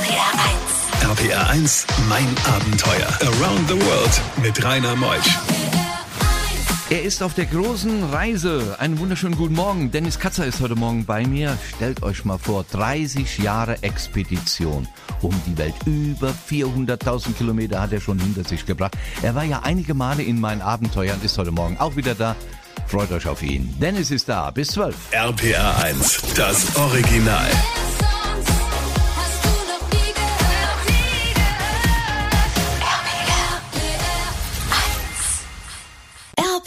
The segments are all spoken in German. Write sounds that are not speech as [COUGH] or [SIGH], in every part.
RPR 1. RPR 1, mein Abenteuer. Around the World mit Rainer Meusch. Er ist auf der großen Reise. Einen wunderschönen guten Morgen. Dennis Katzer ist heute Morgen bei mir. Stellt euch mal vor, 30 Jahre Expedition um die Welt. Über 400.000 Kilometer hat er schon hinter sich gebracht. Er war ja einige Male in meinen Abenteuern, ist heute Morgen auch wieder da. Freut euch auf ihn. Dennis ist da. Bis 12. RPR 1, das Original.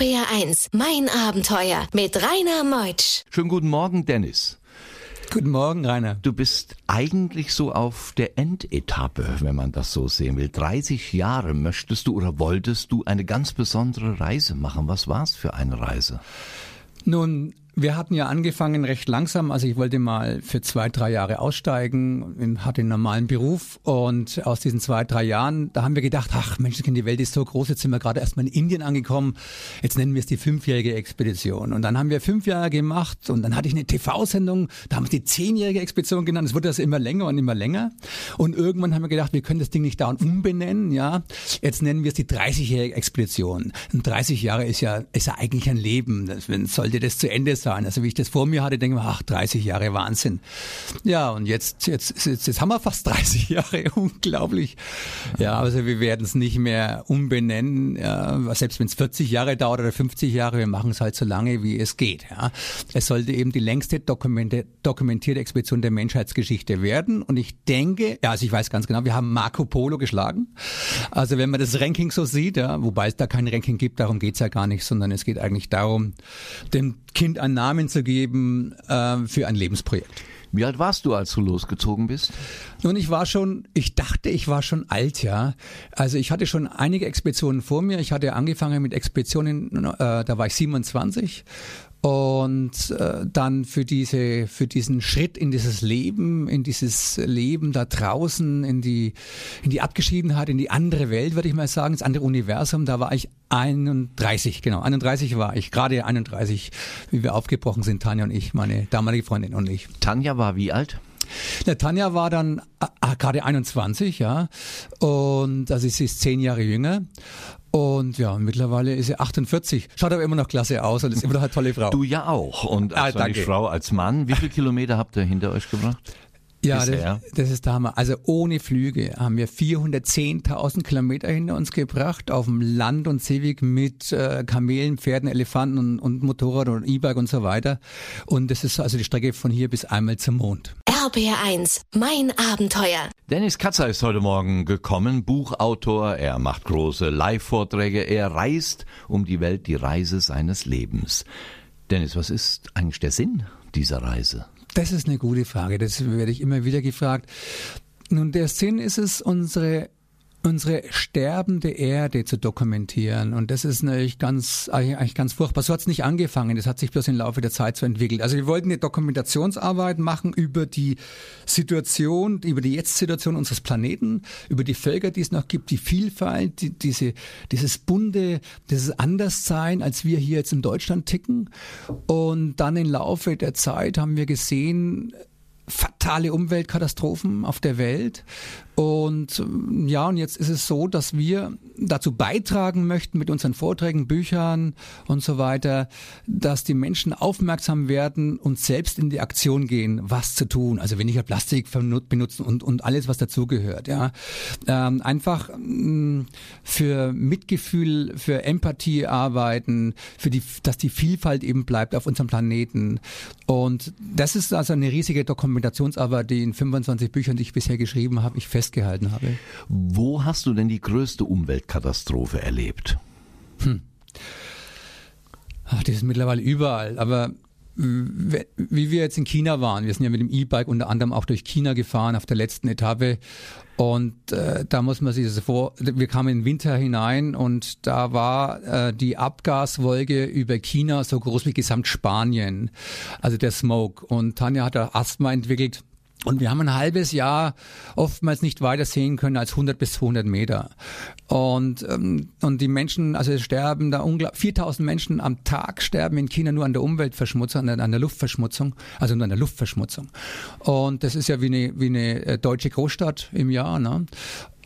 RPR1, mein Abenteuer mit Rainer Meutsch. Schönen guten Morgen, Dennis. Guten Morgen, Rainer. Du bist eigentlich so auf der Endetappe, wenn man das so sehen will. 30 Jahre möchtest du oder wolltest du eine ganz besondere Reise machen. Was war es für eine Reise? Nun, wir hatten ja angefangen recht langsam. Also ich wollte mal für zwei, drei Jahre aussteigen, hatte einen normalen Beruf und aus diesen zwei, drei Jahren, da haben wir gedacht, ach Menschenskind, die Welt ist so groß, jetzt sind wir gerade erstmal in Indien angekommen, jetzt nennen wir es die fünfjährige Expedition. Und dann haben wir fünf Jahre gemacht und dann hatte ich eine TV-Sendung, da haben wir die zehnjährige Expedition genannt, es wurde das immer länger und immer länger. Und irgendwann haben wir gedacht, wir können das Ding nicht dauernd umbenennen, ja. Jetzt nennen wir es die 30-jährige Expedition. Und 30 Jahre ist ja, ist ja eigentlich ein Leben. Das, wenn, sollte das zu Ende sein. Also wie ich das vor mir hatte, denke ich mir, ach, 30 Jahre Wahnsinn. Ja, und jetzt, jetzt, jetzt, jetzt haben wir fast [LAUGHS] 30 Jahre, unglaublich. Ja, also wir werden es nicht mehr umbenennen, ja, selbst wenn es 40 Jahre dauert oder 50 Jahre, wir machen es halt so lange, wie es geht. Ja. Es sollte eben die längste dokumentierte Expedition der Menschheitsgeschichte werden. Und ich denke, ja, also ich weiß ganz genau, wir haben Marco Polo geschlagen. Also wenn man das Ranking so sieht, ja, wobei es da kein Ranking gibt, darum geht's ja gar nicht, sondern es geht eigentlich darum, dem Kind einen Namen zu geben äh, für ein Lebensprojekt. Wie alt warst du, als du losgezogen bist? Nun, ich war schon, ich dachte, ich war schon alt, ja. Also ich hatte schon einige Expeditionen vor mir. Ich hatte angefangen mit Expeditionen, äh, da war ich 27 und äh, dann für diese für diesen Schritt in dieses Leben in dieses Leben da draußen in die in die Abgeschiedenheit in die andere Welt würde ich mal sagen ins andere Universum da war ich 31 genau 31 war ich gerade 31 wie wir aufgebrochen sind Tanja und ich meine damalige Freundin und ich Tanja war wie alt? Der Tanja war dann äh, gerade 21, ja, und also sie ist zehn Jahre jünger. Und ja, mittlerweile ist sie 48. Schaut aber immer noch klasse aus und ist immer noch eine tolle Frau. Du ja auch. Und Ah, als danke. Frau, als Mann, wie viele Kilometer habt ihr hinter euch gebracht? Ja, bisher? das, das ist der Hammer. Also ohne Flüge haben wir 410.000 Kilometer hinter uns gebracht auf dem Land- und Seeweg mit äh, Kamelen, Pferden, Elefanten und, und Motorrad und E-Bike und so weiter. Und das ist also die Strecke von hier bis einmal zum Mond. RPR 1, mein Abenteuer. Dennis Katzer ist heute Morgen gekommen, Buchautor, er macht große Live-Vorträge, er reist um die Welt, die Reise seines Lebens. Dennis, was ist eigentlich der Sinn dieser Reise? Das ist eine gute Frage. Das werde ich immer wieder gefragt. Nun, der Sinn ist es, unsere unsere sterbende Erde zu dokumentieren. Und das ist natürlich ganz, eigentlich ganz furchtbar. So hat es nicht angefangen. Das hat sich bloß im Laufe der Zeit so entwickelt. Also wir wollten eine Dokumentationsarbeit machen über die Situation, über die Jetzt-Situation unseres Planeten, über die Völker, die es noch gibt, die Vielfalt, die, diese, dieses bunte, dieses Anderssein, als wir hier jetzt in Deutschland ticken. Und dann im Laufe der Zeit haben wir gesehen, fatale Umweltkatastrophen auf der Welt. Und ähm, ja, und jetzt ist es so, dass wir dazu beitragen möchten mit unseren Vorträgen, Büchern und so weiter, dass die Menschen aufmerksam werden und selbst in die Aktion gehen, was zu tun. Also weniger Plastik benutzen und, und alles, was dazugehört. Ja, ähm, einfach mh, für Mitgefühl, für Empathie arbeiten, für die, dass die Vielfalt eben bleibt auf unserem Planeten. Und das ist also eine riesige Dokumentationsarbeit, die in 25 Büchern, die ich bisher geschrieben habe, ich festgehalten habe. Wo hast du denn die größte Umweltkatastrophe erlebt? Ach, die ist mittlerweile überall. Aber wie wir jetzt in China waren, wir sind ja mit dem E-Bike unter anderem auch durch China gefahren auf der letzten Etappe. Und äh, da muss man sich das vor, wir kamen in den Winter hinein und da war äh, die Abgaswolke über China so groß wie Gesamtspanien, also der Smoke. Und Tanja hat da Asthma entwickelt. Und wir haben ein halbes Jahr oftmals nicht weiter sehen können als 100 bis 200 Meter. Und, ähm, und die Menschen, also sterben da unglaublich, 4000 Menschen am Tag sterben in China nur an der Umweltverschmutzung, an der, an der Luftverschmutzung, also nur an der Luftverschmutzung. Und das ist ja wie eine, wie eine äh, deutsche Großstadt im Jahr. Ne?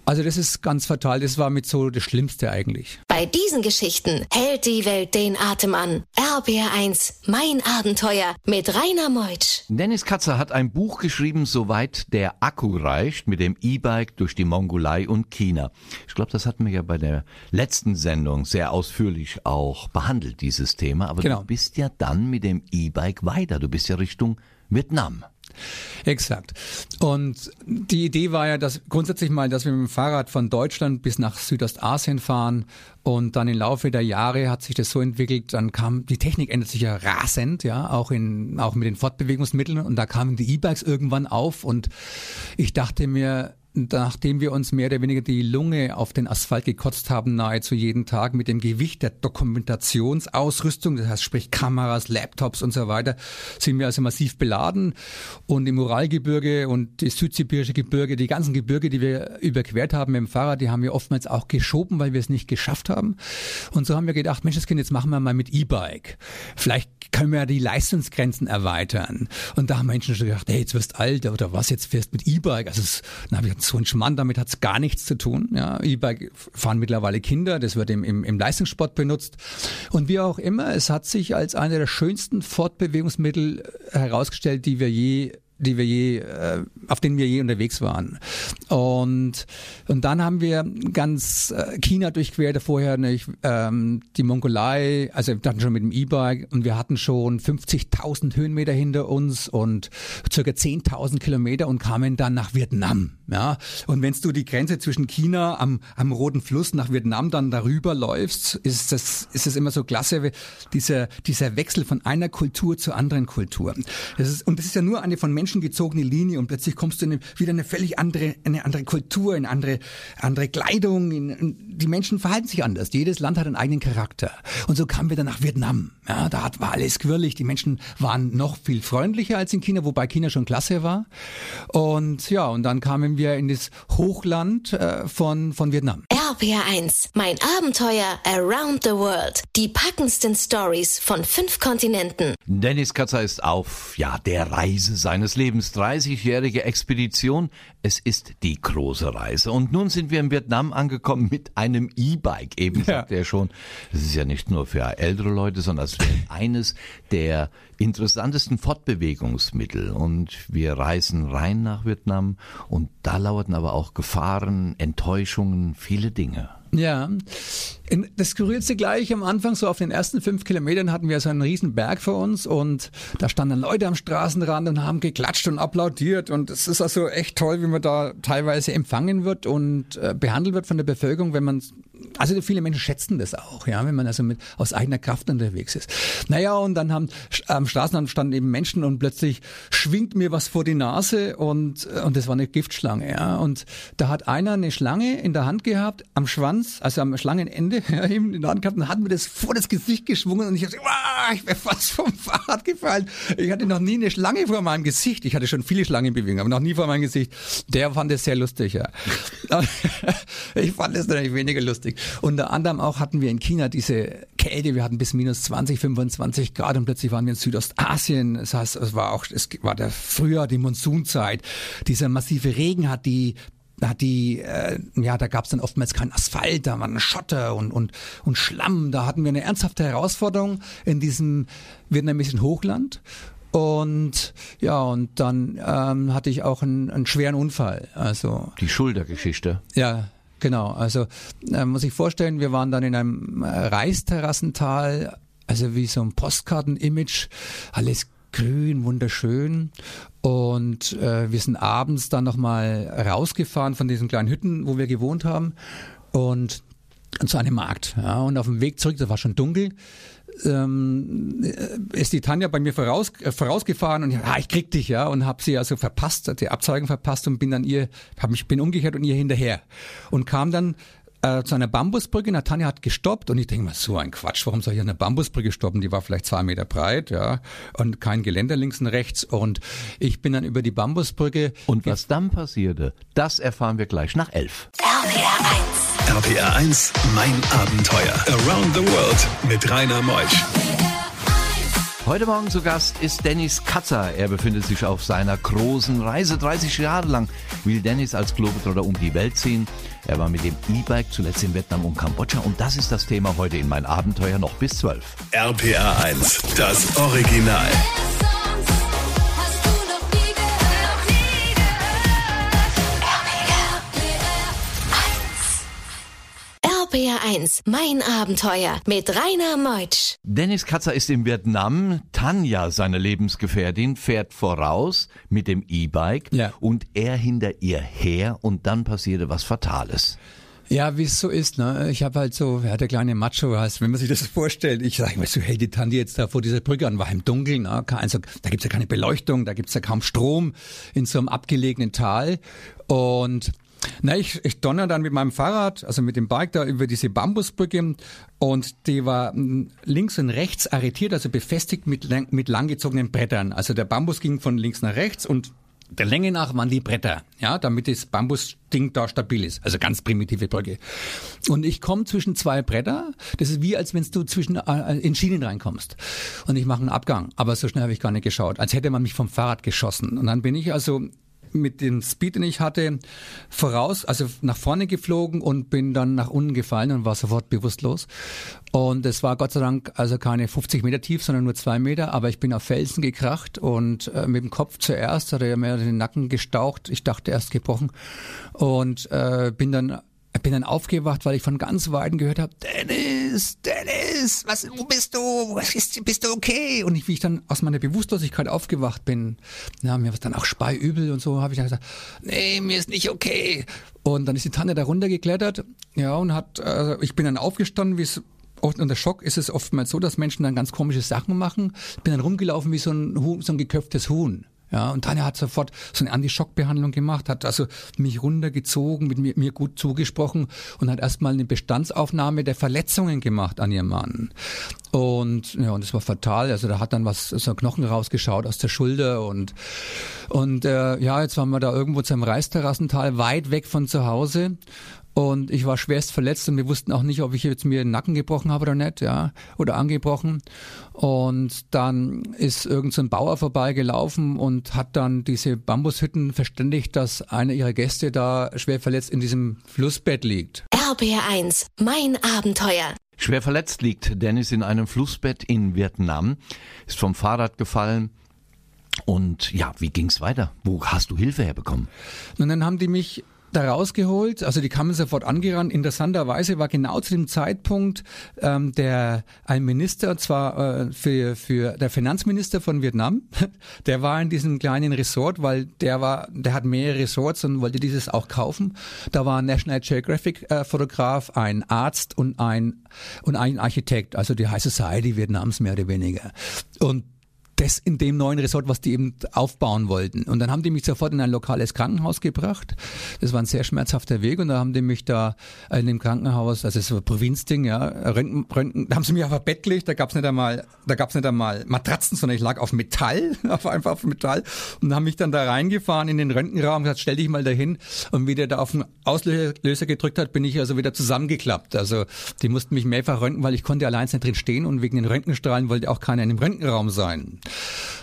Also das ist ganz fatal, das war mit so das Schlimmste eigentlich. Bei diesen Geschichten hält die Welt den Atem an. RBR1, mein Abenteuer mit Rainer Meutsch. Dennis Katzer hat ein Buch geschrieben, soweit der Akku reicht, mit dem E-Bike durch die Mongolei und China. Ich glaube, das hatten wir ja bei der letzten Sendung sehr ausführlich auch behandelt, dieses Thema. Aber Genau. du bist ja dann mit dem E-Bike weiter. Du bist ja Richtung Vietnam. Exakt. Und die Idee war ja, dass grundsätzlich mal, dass wir mit dem Fahrrad von Deutschland bis nach Südostasien fahren und dann im Laufe der Jahre hat sich das so entwickelt, dann kam, die Technik ändert sich ja rasend, ja, auch in, auch mit den Fortbewegungsmitteln und da kamen die E-Bikes irgendwann auf und ich dachte mir, nachdem wir uns mehr oder weniger die Lunge auf den Asphalt gekotzt haben, nahezu jeden Tag mit dem Gewicht der Dokumentationsausrüstung, das heißt sprich Kameras, Laptops und so weiter, sind wir also massiv beladen und im Uralgebirge und die südsibirische Gebirge, die ganzen Gebirge, die wir überquert haben mit dem Fahrrad, die haben wir oftmals auch geschoben, weil wir es nicht geschafft haben. Und so haben wir gedacht, Mensch, das Kind, jetzt machen wir mal mit E-Bike. Vielleicht können wir ja die Leistungsgrenzen erweitern. Und da haben Menschen schon gedacht, hey, jetzt wirst du alt oder was, jetzt fährst mit E-Bike. Also es, dann habe ich so ein Schmann, damit hat's gar nichts zu tun. Ja, E-Bike fahren mittlerweile Kinder, das wird im, im, im Leistungssport benutzt. Und wie auch immer, es hat sich als einer der schönsten Fortbewegungsmittel herausgestellt, die wir je die wir je, äh, auf denen wir je unterwegs waren. Und, und dann haben wir ganz äh, China durchquert, vorher nicht, ähm, die Mongolei, also wir hatten schon mit dem E-Bike und wir hatten schon 50.000 Höhenmeter hinter uns und circa 10.000 Kilometer und kamen dann nach Vietnam. Ja, und wenn du die Grenze zwischen China am, am Roten Fluss nach Vietnam dann darüber läufst, ist das, ist das immer so klasse, dieser, dieser Wechsel von einer Kultur zur anderen Kultur. Das ist, und das ist ja nur eine von Menschen gezogene Linie und plötzlich kommst du in eine, wieder eine völlig andere, eine andere Kultur, in andere, andere Kleidung. In, in, die Menschen verhalten sich anders. Jedes Land hat einen eigenen Charakter. Und so kamen wir dann nach Vietnam. Ja, da hat, war alles quirlig. Die Menschen waren noch viel freundlicher als in China, wobei China schon klasse war. Und ja, und dann kamen wir in das Hochland äh, von, von Vietnam. RPR1, mein Abenteuer around the world. Die packendsten Stories von fünf Kontinenten. Dennis Katzer ist auf, ja, der Reise seines Lebens. 30-jährige Expedition. Es ist die große Reise. Und nun sind wir in Vietnam angekommen mit einem E-Bike. Eben Ja. sagt er schon, das ist ja nicht nur für ältere Leute, sondern es [LAUGHS] wäre eines der interessantesten Fortbewegungsmittel. Und wir reisen rein nach Vietnam und da lauerten aber auch Gefahren, Enttäuschungen, viele Dinge. Ja, das Skurrilste gleich am Anfang, so auf den ersten fünf Kilometern hatten wir so einen riesen Berg vor uns und da standen Leute am Straßenrand und haben geklatscht und applaudiert und es ist also echt toll, wie man da teilweise empfangen wird und äh, behandelt wird von der Bevölkerung, wenn man, also viele Menschen schätzen das auch, ja, wenn man also mit aus eigener Kraft unterwegs ist. Naja, und dann haben am Straßenrand standen eben Menschen und plötzlich schwingt mir was vor die Nase und, und das war eine Giftschlange, ja, und da hat einer eine Schlange in der Hand gehabt, am Schwanz, also am Schlangenende, [LAUGHS] ja, eben in der Hand gehabt und hat mir das vor das Gesicht geschwungen und ich habe wow, ich wäre fast vom [LAUGHS] Fahrrad gefallen. Ich hatte noch nie eine Schlange vor meinem Gesicht. Ich hatte schon viele Schlangenbewegungen, aber noch nie vor meinem Gesicht. Der fand es sehr lustig, ja. [LAUGHS] ich fand es natürlich weniger lustig. Unter anderem auch hatten wir in China diese Kälte, wir hatten bis minus 20, 25 Grad und plötzlich waren wir in Südostasien. Das heißt, es war auch, es war der Frühjahr, die Monsunzeit. Dieser massive Regen hat die da hat die, äh, ja, da gab es dann oftmals keinen Asphalt, da waren Schotter und, und, und Schlamm. Da hatten wir eine ernsthafte Herausforderung in diesem vietnamesischen Hochland. Und ja, und dann ähm, hatte ich auch einen, einen schweren Unfall. Also Die Schultergeschichte. ja, genau. Also äh, muss ich vorstellen, wir waren dann in einem äh, Reisterrassental, also wie so ein Postkarten-Image, alles grün, wunderschön. Und äh, wir sind abends dann nochmal rausgefahren von diesen kleinen Hütten, wo wir gewohnt haben. Und zu einem Markt. Ja, und auf dem Weg zurück, das war schon dunkel, ähm, äh, ist die Tanja bei mir voraus, äh, vorausgefahren und ich, ah, ich krieg dich, ja, und habe sie also verpasst, hat die Abzeigen verpasst und bin dann ihr, hab mich bin umgekehrt und ihr hinterher und kam dann äh, zu einer Bambusbrücke. Natanja hat gestoppt und ich denke mal, so ein Quatsch, warum soll ich an einer Bambusbrücke stoppen? Die war vielleicht zwei Meter breit, ja, und kein Geländer links und rechts. Und ich bin dann über die Bambusbrücke. Und was dann passierte, das erfahren wir gleich nach elf. RPR 1. RPR 1, mein Abenteuer. Around the World mit Rainer Meusch. Heute Morgen zu Gast ist Dennis Katzer. Er befindet sich auf seiner großen Reise. 30 Jahre lang will Dennis als Globetrotter um die Welt ziehen. Er war mit dem E-Bike zuletzt in Vietnam und Kambodscha. Und das ist das Thema heute in mein Abenteuer noch bis 12. RPR 1, das Original. 1, mein Abenteuer mit Rainer Meutsch. Dennis Katzer ist in Vietnam. Tanja, seine Lebensgefährtin, fährt voraus mit dem E-Bike Ja. und er hinter ihr her und dann passierte was Fatales. Ja, wie es so ist, ne? Ich habe halt so, ja, der kleine Macho, heißt, wenn man sich das vorstellt, ich sage mir so, hey, die Tante jetzt da vor dieser Brücke an, war im Dunkeln, ne? Also, da gibt's ja keine Beleuchtung, da gibt's ja kaum Strom in so einem abgelegenen Tal. Und na, ich, ich donner dann mit meinem Fahrrad, also mit dem Bike da über diese Bambusbrücke und die war mm, links und rechts arretiert, also befestigt mit, mit langgezogenen Brettern. Also der Bambus ging von links nach rechts und der Länge nach waren die Bretter, ja, damit das Bambusding da stabil ist. Also ganz primitive Brücke. Und ich komme zwischen zwei Bretter. Das ist wie, als wenn du zwischen äh, in Schienen reinkommst. Und ich mache einen Abgang. Aber so schnell habe ich gar nicht geschaut. Als hätte man mich vom Fahrrad geschossen. Und dann bin ich also mit dem Speed, den ich hatte, voraus, also nach vorne geflogen und bin dann nach unten gefallen und war sofort bewusstlos. Und es war Gott sei Dank also keine 50 Meter tief, sondern nur zwei Meter, aber ich bin auf Felsen gekracht und äh, mit dem Kopf zuerst hat er mir den Nacken gestaucht. Ich dachte erst gebrochen und äh, bin dann bin dann aufgewacht, weil ich von ganz Weiten gehört habe, Dennis, Dennis, was, wo bist du? Was ist, bist du okay? Und ich, wie ich dann aus meiner Bewusstlosigkeit aufgewacht bin, ja, mir war dann auch speiübel und so, habe ich dann gesagt, nee, mir ist nicht okay. Und dann ist die Tanne da runtergeklettert, ja, und hat, äh, ich bin dann aufgestanden, wie es Oft unter Schock ist es oftmals so, dass Menschen dann ganz komische Sachen machen. Ich bin dann rumgelaufen wie so ein, Huhn, so ein geköpftes Huhn. Ja, und Tanja hat sofort so eine Anti-Schock-Behandlung gemacht, hat also mich runtergezogen, mit mir, mir gut zugesprochen und hat erstmal eine Bestandsaufnahme der Verletzungen gemacht an ihrem Mann. Und ja, und das war fatal. Also da hat dann was so ein Knochen rausgeschaut aus der Schulter und und äh, ja, jetzt waren wir da irgendwo zum Reisterrassental, weit weg von zu Hause. Und ich war schwerst verletzt und wir wussten auch nicht, ob ich jetzt mir den Nacken gebrochen habe oder nicht, ja, oder angebrochen. Und dann ist irgend so ein Bauer vorbeigelaufen und hat dann diese Bambushütten verständigt, dass einer ihrer Gäste da schwer verletzt in diesem Flussbett liegt. RPR 1, mein Abenteuer. Schwer verletzt liegt Dennis in einem Flussbett in Vietnam, ist vom Fahrrad gefallen. Und ja, wie ging's weiter? Wo hast du Hilfe herbekommen? Und dann haben die mich da rausgeholt, also die kamen sofort angerannt. Interessanterweise war genau zu dem Zeitpunkt ähm, der ein Minister, und zwar äh, für, für der Finanzminister von Vietnam, [LAUGHS] der war in diesem kleinen Resort, weil der war, der hat mehrere Resorts und wollte dieses auch kaufen. Da war ein National Geographic äh, Fotograf, ein Arzt und ein und ein Architekt, also die High Society Vietnams mehr oder weniger. Und das in dem neuen Resort, was die eben aufbauen wollten. Und dann haben die mich sofort in ein lokales Krankenhaus gebracht. Das war ein sehr schmerzhafter Weg und da haben die mich da in dem Krankenhaus, also es war Provinzding, ja, Röntgen, Röntgen, da haben sie mich auf ein Bett gelegt, da gab's nicht einmal, da gab's nicht einmal Matratzen, sondern ich lag auf Metall, [LAUGHS] auf einfach auf Metall und haben mich dann da reingefahren in den Röntgenraum und gesagt, stell dich mal dahin und wie der da auf den Auslöser gedrückt hat, bin ich also wieder zusammengeklappt. Also die mussten mich mehrfach röntgen, weil ich konnte allein nicht drin stehen und wegen den Röntgenstrahlen wollte auch keiner in dem Röntgenraum sein.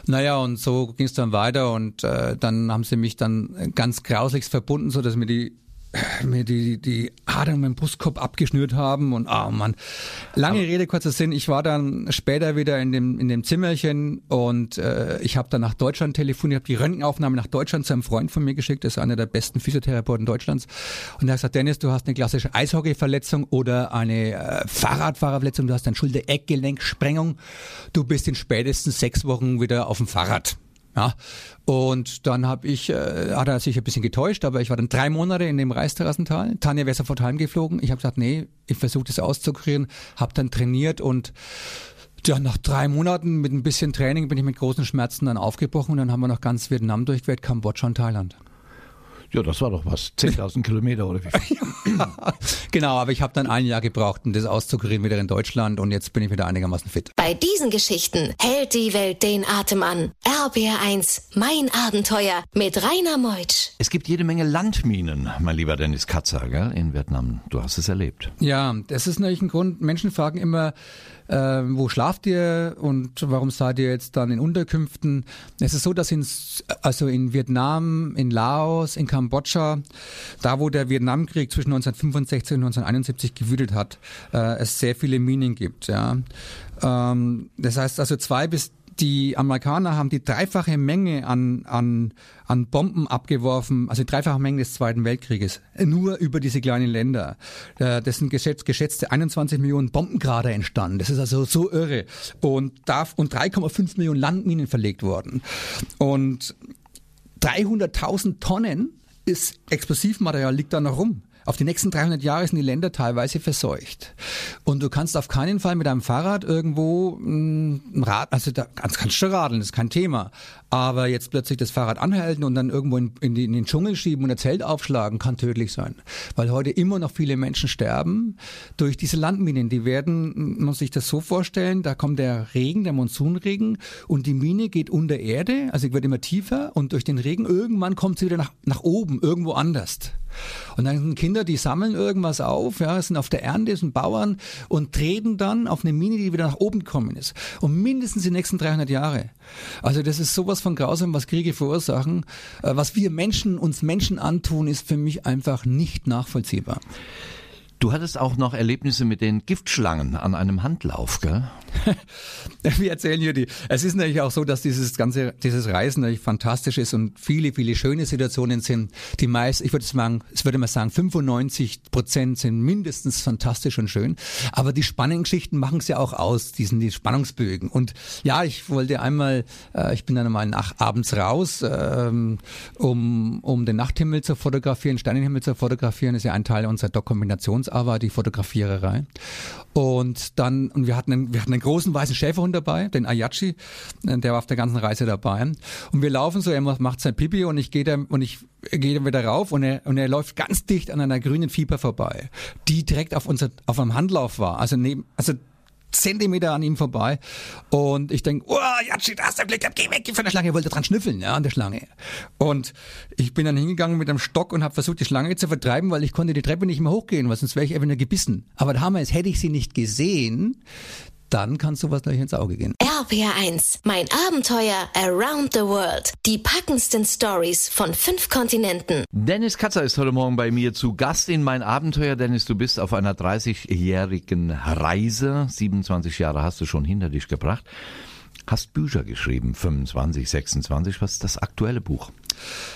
Naja, und so ging es dann weiter und äh, dann haben sie mich dann ganz grauslichst verbunden, so dass mir die mir die, die Adern im Brustkorb abgeschnürt haben und ah Mann. Lange Rede, kurzer Sinn, ich war dann später wieder in dem, in dem Zimmerchen und äh, ich habe dann nach Deutschland telefoniert, habe die Röntgenaufnahme nach Deutschland zu einem Freund von mir geschickt, das ist einer der besten Physiotherapeuten Deutschlands. Und er hat gesagt, Dennis, du hast eine klassische Eishockeyverletzung oder eine äh, Fahrradfahrerverletzung, du hast ein Schulter-Eckgelenksprengung, du bist in spätestens sechs Wochen wieder auf dem Fahrrad. Ja, und dann habe ich, äh, hat er sich ein bisschen getäuscht, aber ich war dann drei Monate in dem Reisterrassental. Tanja wäre sofort heimgeflogen. Ich habe gesagt, nee, ich versuche das auszukurieren, habe dann trainiert und ja, nach drei Monaten mit ein bisschen Training bin ich mit großen Schmerzen dann aufgebrochen und dann haben wir noch ganz Vietnam durchquert, Kambodscha und Thailand. Ja, das war doch was. 10.000 Kilometer oder wie viel? [LAUGHS] genau, aber ich habe dann ein Jahr gebraucht, um das auszukurieren wieder in Deutschland und jetzt bin ich wieder einigermaßen fit. Bei diesen Geschichten hält die Welt den Atem an. RBR1, mein Abenteuer mit Rainer Meutsch. Es gibt jede Menge Landminen, mein lieber Dennis Katzer, gell, in Vietnam. Du hast es erlebt. Ja, das ist natürlich ein Grund. Menschen fragen immer, äh, wo schlaft ihr und warum seid ihr jetzt dann in Unterkünften? Es ist so, dass in, also in Vietnam, in Laos, in Kambodscha, da wo der Vietnamkrieg zwischen 1965 und 1971 gewütet hat, äh, es sehr viele Minen gibt. Ja. Ähm, das heißt also zwei bis die Amerikaner haben die dreifache Menge an, an, an Bomben abgeworfen, also die dreifache Menge des Zweiten Weltkrieges, nur über diese kleinen Länder. Äh, Das sind geschätzt, geschätzte 21 Millionen Bombengrader entstanden. Das ist also so irre. Und, darf, und 3,5 Millionen Landminen verlegt worden. Und 300.000 Tonnen ist Explosivmaterial liegt da noch rum. Auf die nächsten 300 Jahre sind die Länder teilweise verseucht. Und du kannst auf keinen Fall mit deinem Fahrrad irgendwo mm, ein Rad, also da kannst, kannst du radeln, das ist kein Thema. Aber jetzt plötzlich das Fahrrad anhalten und dann irgendwo in, in, in den Dschungel schieben und ein Zelt aufschlagen, kann tödlich sein. Weil heute immer noch viele Menschen sterben durch diese Landminen. Die werden, man muss sich das so vorstellen, da kommt der Regen, der Monsunregen und die Mine geht unter Erde, also wird immer tiefer und durch den Regen irgendwann kommt sie wieder nach, nach oben, irgendwo anders. Und dann sind Kinder, die sammeln irgendwas auf, ja, sind auf der Ernte, sind Bauern und treten dann auf eine Mine, die wieder nach oben gekommen ist. Und mindestens die nächsten 300 Jahre. Also das ist sowas von grausam, was Kriege verursachen. Äh, Was wir Menschen, uns Menschen antun, ist für mich einfach nicht nachvollziehbar. Du hattest auch noch Erlebnisse mit den Giftschlangen an einem Handlauf, gell? [LAUGHS] Wir erzählen hier die. Es ist natürlich auch so, dass dieses ganze, dieses Reisen natürlich fantastisch ist und viele, viele schöne Situationen sind. Die meist, ich würde sagen, ich würde mal sagen, 95 Prozent sind mindestens fantastisch und schön. Aber die spannenden Geschichten machen es ja auch aus, diesen die Spannungsbögen. Und ja, ich wollte einmal, äh, ich bin dann einmal nach, abends raus, ähm, um, um den Nachthimmel zu fotografieren, Sternenhimmel zu fotografieren. Ist ja ein Teil unserer Dokumentationsarbeit, die Fotografiererei. Und dann, und wir hatten einen, wir hatten einen großen weißen Schäferhund dabei, den Ayachi, äh, der war auf der ganzen Reise dabei. Und wir laufen so, er macht sein Pipi und ich gehe und ich gehe wieder rauf und er, und er läuft ganz dicht an einer grünen Viper vorbei, die direkt auf unser, auf einem Handlauf war. Also neben, also Zentimeter an ihm vorbei. Und ich denke, oh, Yachi, da hast du Glück gehabt, geh weg von der Schlange. Er wollte dran schnüffeln, ja, an der Schlange. Und ich bin dann hingegangen mit einem Stock und habe versucht, die Schlange zu vertreiben, weil ich konnte die Treppe nicht mehr hochgehen, weil sonst wäre ich einfach nur gebissen. Aber der Hammer ist, hätte ich sie nicht gesehen, dann kann sowas gleich ins Auge gehen. RPR1, mein Abenteuer around the world. Die packendsten Stories von fünf Kontinenten. Dennis Katzer ist heute Morgen bei mir zu Gast in mein Abenteuer. Dennis, du bist auf einer 30-jährigen Reise. 27 Jahre hast du schon hinter dich gebracht. Hast Bücher geschrieben, 25, 26. Was ist das aktuelle Buch?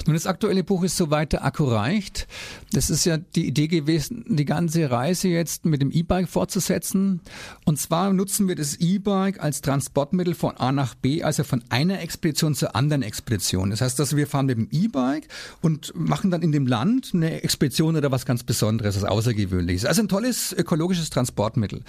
Nun, das aktuelle Buch ist so weit der Akku reicht. Das ist ja die Idee gewesen, die ganze Reise jetzt mit dem E-Bike fortzusetzen. Und zwar nutzen wir das E-Bike als Transportmittel von A nach B, also von einer Expedition zur anderen Expedition. Das heißt, dass wir fahren mit dem E-Bike und machen dann in dem Land eine Expedition oder was ganz Besonderes, was Außergewöhnliches. Also ein tolles ökologisches Transportmittel.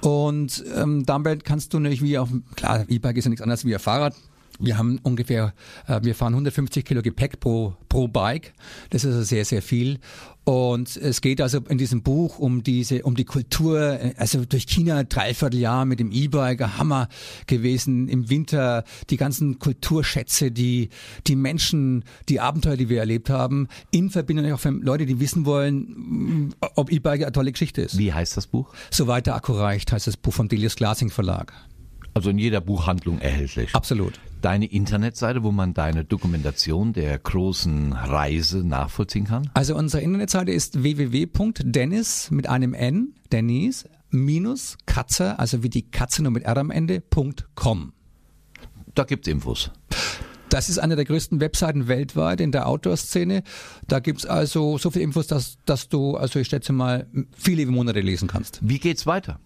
Und ähm, damit kannst du natürlich wie auf, klar, E-Bike ist ja nichts anderes wie ein Fahrrad. Wir haben ungefähr, äh, wir fahren 150 Kilo Gepäck pro, pro Bike. Das ist also sehr, sehr viel. Und es geht also in diesem Buch um diese, um die Kultur, äh, also durch China dreiviertel Jahr mit dem E-Bike, ein Hammer gewesen. Im Winter die ganzen Kulturschätze, die, die Menschen, die Abenteuer, die wir erlebt haben, in Verbindung auch für Leute, die wissen wollen, ob E-Bike eine tolle Geschichte ist. Wie heißt das Buch? Soweit der Akku reicht, heißt das Buch vom Delius Glasing Verlag. Also in jeder Buchhandlung erhältlich. Absolut. Deine Internetseite, wo man deine Dokumentation der großen Reise nachvollziehen kann? Also unsere Internetseite ist www.dennis mit einem N, Dennis, minus Katze, also wie die Katze nur mit R am Ende, .com. Da gibt's Infos. Das ist eine der größten Webseiten weltweit in der Outdoor-Szene. Da gibt's also so viel Infos, dass, dass du, also ich schätze mal, viele Monate lesen kannst. Wie geht's weiter?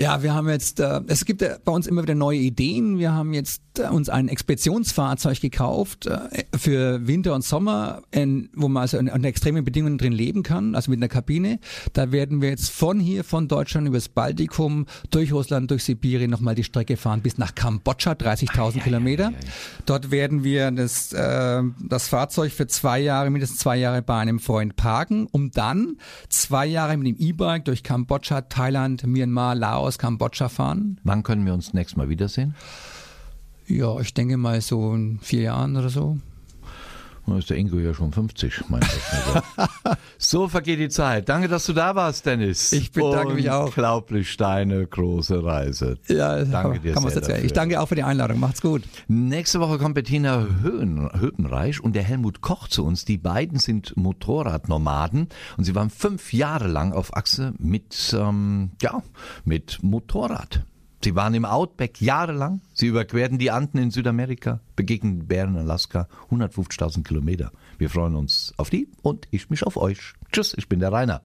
Ja, wir haben jetzt, äh, es gibt ja bei uns immer wieder neue Ideen. Wir haben jetzt uns ein Expeditionsfahrzeug gekauft äh, für Winter und Sommer, in, wo man also unter extremen Bedingungen drin leben kann, also mit einer Kabine. Da werden wir jetzt von hier, von Deutschland übers Baltikum, durch Russland, durch Sibirien nochmal die Strecke fahren bis nach Kambodscha, 30.000 Kilometer. Dort werden wir das, äh, das Fahrzeug für zwei Jahre, mindestens zwei Jahre bei einem Freund parken, um dann zwei Jahre mit dem E-Bike durch Kambodscha, Thailand, Myanmar, Laos, Kambodscha fahren. Wann können wir uns nächstes Mal wiedersehen? Ja, ich denke mal so in vier Jahren oder so. Da ist der Ingo ja schon 50, mein [LAUGHS] so vergeht die Zeit. Danke, dass du da warst, Dennis. Ich bedanke mich auch. Unglaublich deine große Reise. Ja, Danke dir kann man sehr erzählen. Ich dafür. danke auch für die Einladung. Macht's gut. Nächste Woche kommt Bettina Höhen, Höpenreich und der Helmut Koch zu uns. Die beiden sind Motorradnomaden und sie waren fünf Jahre lang auf Achse mit, ähm, ja, mit Motorrad. Sie waren im Outback jahrelang. Sie überquerten die Anden in Südamerika, begegnen Bären in Alaska, 150.000 Kilometer. Wir freuen uns auf die und ich mich auf euch. Tschüss, ich bin der Rainer.